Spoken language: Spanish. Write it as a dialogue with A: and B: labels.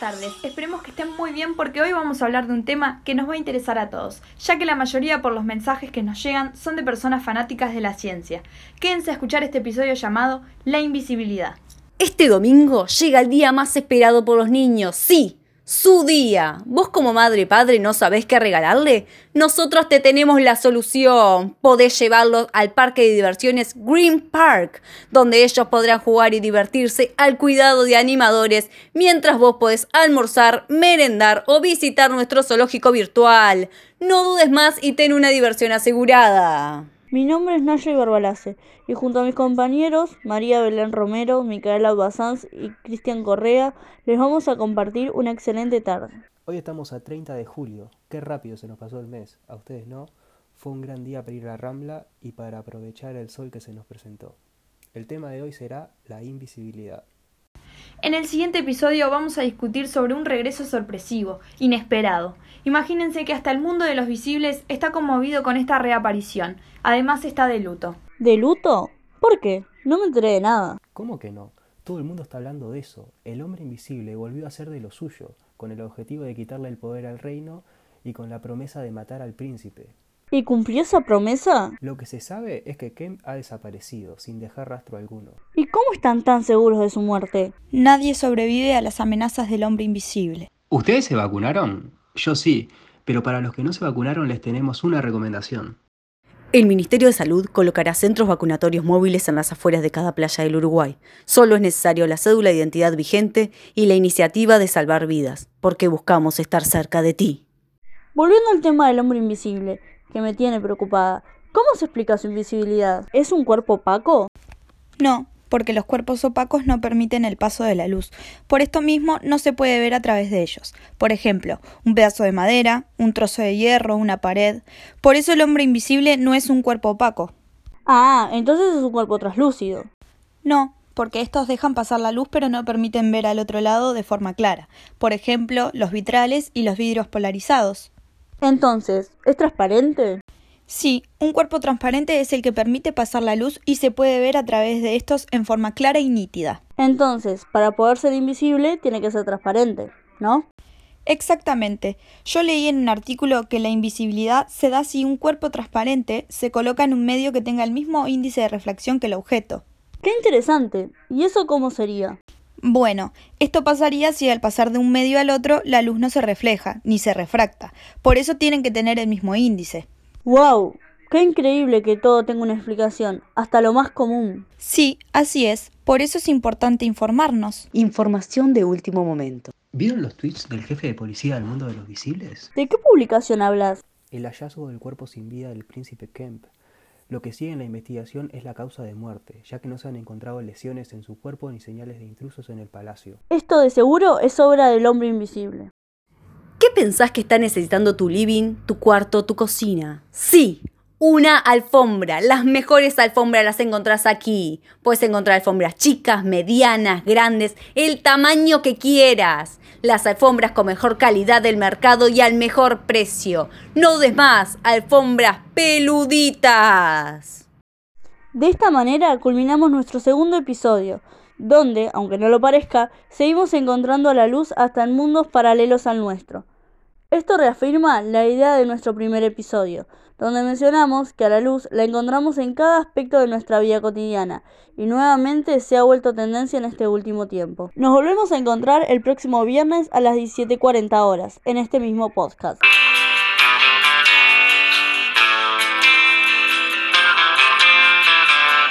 A: tardes. Esperemos que estén muy bien porque hoy vamos a hablar de un tema que nos va a interesar a todos, ya que la mayoría por los mensajes que nos llegan son de personas fanáticas de la ciencia. Quédense a escuchar este episodio llamado La invisibilidad.
B: Este domingo llega el día más esperado por los niños. Sí, su día. ¿Vos como madre y padre no sabés qué regalarle? Nosotros te tenemos la solución. Podés llevarlos al parque de diversiones Green Park, donde ellos podrán jugar y divertirse al cuidado de animadores, mientras vos podés almorzar, merendar o visitar nuestro zoológico virtual. No dudes más y ten una diversión asegurada.
C: Mi nombre es Naya Barbalace y junto a mis compañeros María Belén Romero, Micaela Basanz y Cristian Correa les vamos a compartir una excelente tarde.
D: Hoy estamos a 30 de julio. Qué rápido se nos pasó el mes. ¿A ustedes no? Fue un gran día para ir a Rambla y para aprovechar el sol que se nos presentó. El tema de hoy será la invisibilidad.
A: En el siguiente episodio vamos a discutir sobre un regreso sorpresivo, inesperado. Imagínense que hasta el mundo de los visibles está conmovido con esta reaparición. Además está de luto.
C: ¿De luto? ¿Por qué? No me enteré de nada.
D: ¿Cómo que no? Todo el mundo está hablando de eso. El hombre invisible volvió a ser de lo suyo, con el objetivo de quitarle el poder al reino y con la promesa de matar al príncipe.
C: ¿Y cumplió esa promesa?
D: Lo que se sabe es que Kemp ha desaparecido, sin dejar rastro alguno.
C: ¿Y cómo están tan seguros de su muerte?
A: Nadie sobrevive a las amenazas del hombre invisible.
E: ¿Ustedes se vacunaron? Yo sí, pero para los que no se vacunaron les tenemos una recomendación.
B: El Ministerio de Salud colocará centros vacunatorios móviles en las afueras de cada playa del Uruguay. Solo es necesario la cédula de identidad vigente y la iniciativa de salvar vidas, porque buscamos estar cerca de ti.
C: Volviendo al tema del hombre invisible, que me tiene preocupada. ¿Cómo se explica su invisibilidad? ¿Es un cuerpo opaco?
A: No, porque los cuerpos opacos no permiten el paso de la luz. Por esto mismo no se puede ver a través de ellos. Por ejemplo, un pedazo de madera, un trozo de hierro, una pared. Por eso el hombre invisible no es un cuerpo opaco.
C: Ah, entonces es un cuerpo translúcido.
A: No, porque estos dejan pasar la luz pero no permiten ver al otro lado de forma clara. Por ejemplo, los vitrales y los vidrios polarizados.
C: Entonces, ¿es transparente?
A: Sí, un cuerpo transparente es el que permite pasar la luz y se puede ver a través de estos en forma clara y nítida.
C: Entonces, para poder ser invisible, tiene que ser transparente, ¿no?
A: Exactamente. Yo leí en un artículo que la invisibilidad se da si un cuerpo transparente se coloca en un medio que tenga el mismo índice de reflexión que el objeto.
C: ¡Qué interesante! ¿Y eso cómo sería?
A: Bueno, esto pasaría si al pasar de un medio al otro la luz no se refleja ni se refracta. Por eso tienen que tener el mismo índice.
C: ¡Wow! ¡Qué increíble que todo tenga una explicación! Hasta lo más común.
A: Sí, así es. Por eso es importante informarnos.
B: Información de último momento.
E: ¿Vieron los tweets del jefe de policía del mundo de los visibles?
C: ¿De qué publicación hablas?
D: El hallazgo del cuerpo sin vida del príncipe Kemp. Lo que sigue en la investigación es la causa de muerte, ya que no se han encontrado lesiones en su cuerpo ni señales de intrusos en el palacio.
C: Esto de seguro es obra del hombre invisible.
B: ¿Qué pensás que está necesitando tu living, tu cuarto, tu cocina? Sí, una alfombra. Las mejores alfombras las encontrás aquí. Puedes encontrar alfombras chicas, medianas, grandes, el tamaño que quieras. Las alfombras con mejor calidad del mercado y al mejor precio. No des más, alfombras peluditas.
C: De esta manera culminamos nuestro segundo episodio, donde, aunque no lo parezca, seguimos encontrando la luz hasta en mundos paralelos al nuestro. Esto reafirma la idea de nuestro primer episodio, donde mencionamos que a la luz la encontramos en cada aspecto de nuestra vida cotidiana y nuevamente se ha vuelto tendencia en este último tiempo. Nos volvemos a encontrar el próximo viernes a las 17.40 horas en este mismo podcast.